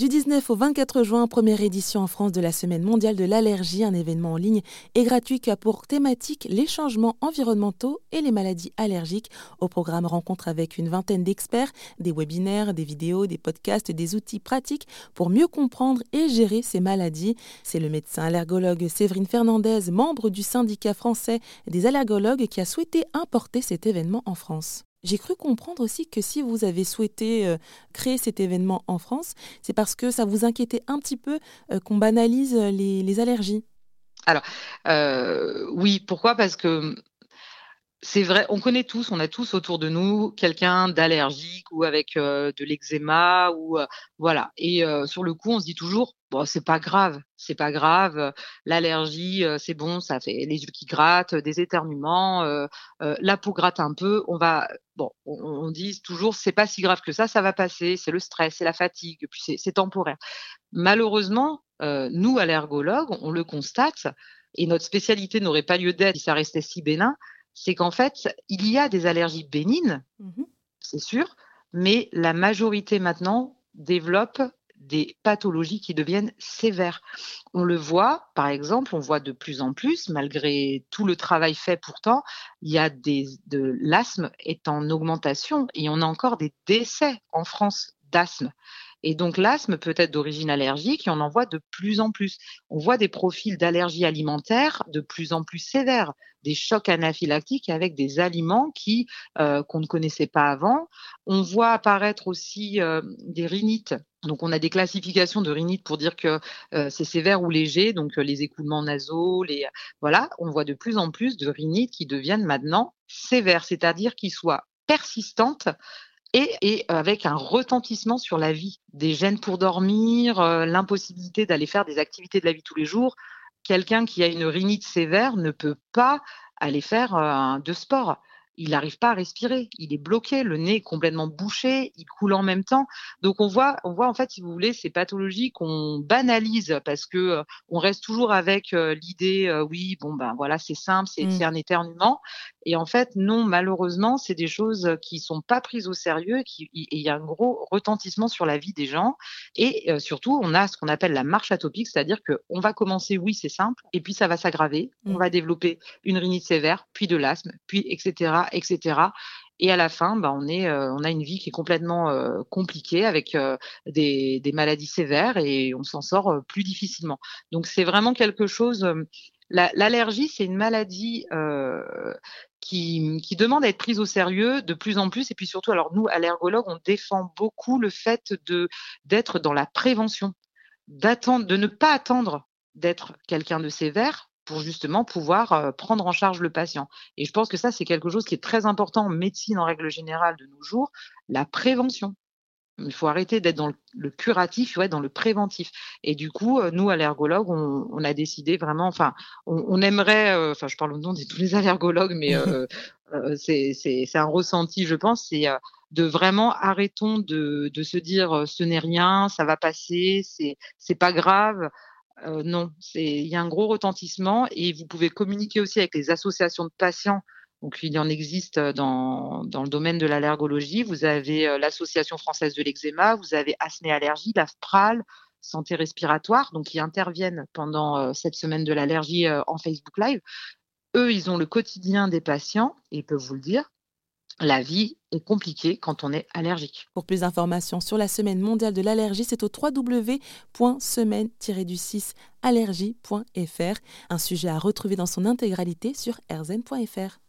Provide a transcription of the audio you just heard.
Du 19 au 24 juin, première édition en France de la Semaine mondiale de l'allergie, un événement en ligne et gratuit qui a pour thématique les changements environnementaux et les maladies allergiques. Au programme rencontre avec une vingtaine d'experts, des webinaires, des vidéos, des podcasts, des outils pratiques pour mieux comprendre et gérer ces maladies. C'est le médecin allergologue Séverine Fernandez, membre du syndicat français des allergologues, qui a souhaité importer cet événement en France. J'ai cru comprendre aussi que si vous avez souhaité euh, créer cet événement en France, c'est parce que ça vous inquiétait un petit peu euh, qu'on banalise les, allergies. Alors, euh, oui, pourquoi? Parce que c'est vrai, on connaît tous, on a tous autour de nous quelqu'un d'allergique ou avec de l'eczéma ou voilà. Et sur le coup, on se dit toujours bon, c'est pas grave, c'est pas grave. L'allergie, c'est bon, ça fait les yeux qui grattent, des éternuements, la peau gratte un peu. On va bon, on, dit toujours c'est pas si grave que ça, ça va passer. C'est le stress, c'est la fatigue, puis c'est temporaire. Malheureusement, nous allergologues, on le constate. Et notre spécialité n'aurait pas lieu d'être si ça restait si bénin c'est qu'en fait, il y a des allergies bénignes, mmh c'est sûr, mais la majorité maintenant développe des pathologies qui deviennent sévères. On le voit, par exemple, on voit de plus en plus, malgré tout le travail fait pourtant, il y a des, de l'asthme est en augmentation et on a encore des décès en France d'asthme. Et donc l'asthme peut être d'origine allergique et on en voit de plus en plus. On voit des profils d'allergie alimentaire de plus en plus sévères, des chocs anaphylactiques avec des aliments qui euh, qu'on ne connaissait pas avant. On voit apparaître aussi euh, des rhinites. Donc on a des classifications de rhinites pour dire que euh, c'est sévère ou léger, donc les écoulements nasaux, les voilà, on voit de plus en plus de rhinites qui deviennent maintenant sévères, c'est-à-dire qu'ils soient persistantes et, avec un retentissement sur la vie, des gènes pour dormir, euh, l'impossibilité d'aller faire des activités de la vie tous les jours. Quelqu'un qui a une rhinite sévère ne peut pas aller faire euh, de sport il n'arrive pas à respirer, il est bloqué, le nez est complètement bouché, il coule en même temps. Donc on voit, on voit en fait, si vous voulez, ces pathologies qu'on banalise parce que euh, on reste toujours avec euh, l'idée, euh, oui, bon ben voilà, c'est simple, c'est mmh. un éternuement. Et en fait, non, malheureusement, c'est des choses qui sont pas prises au sérieux, et il y a un gros retentissement sur la vie des gens. Et surtout, on a ce qu'on appelle la marche atopique, c'est-à-dire qu'on va commencer, oui, c'est simple, et puis ça va s'aggraver. On mmh. va développer une rhinite sévère, puis de l'asthme, puis etc etc. Et à la fin, bah, on, est, euh, on a une vie qui est complètement euh, compliquée avec euh, des, maladies sévères et on s'en sort plus difficilement. Donc c'est vraiment quelque chose. L'allergie, c'est une maladie qui, demande à être prise au sérieux de plus en plus. Et puis surtout, alors nous, allergologues, on défend beaucoup le fait d'être dans la prévention, de ne pas attendre d'être quelqu'un de sévère pour justement pouvoir prendre en charge le patient. Et je pense que ça, c'est quelque chose qui est très important en médecine en règle générale de nos jours, la prévention. Il faut arrêter d'être dans le curatif, il faut être dans le préventif. Et du coup, nous, allergologues, on, on a décidé vraiment, enfin, on, aimerait, enfin, je parle au nom de tous les allergologues, mais c'est un ressenti, je pense, c'est de vraiment arrêtons de, de se dire ce n'est rien, ça va passer, c'est pas grave. Euh, non, il y a un gros retentissement et vous pouvez communiquer aussi avec les associations de patients. Donc, il y en existe euh, dans, le domaine de l'allergologie. Vous avez euh, l'Association française de l'eczéma, vous avez Asné Allergie, l'AFPRAL, Santé respiratoire, donc qui interviennent pendant cette semaine de l'allergie en Facebook Live. Eux, ils ont le quotidien des patients et ils peuvent vous le dire la vie est compliquée quand on est allergique. Pour plus d'informations sur la semaine mondiale de l'allergie, c'est au www.semaine-du6allergie.fr, un sujet à retrouver dans son intégralité sur rzn.fr.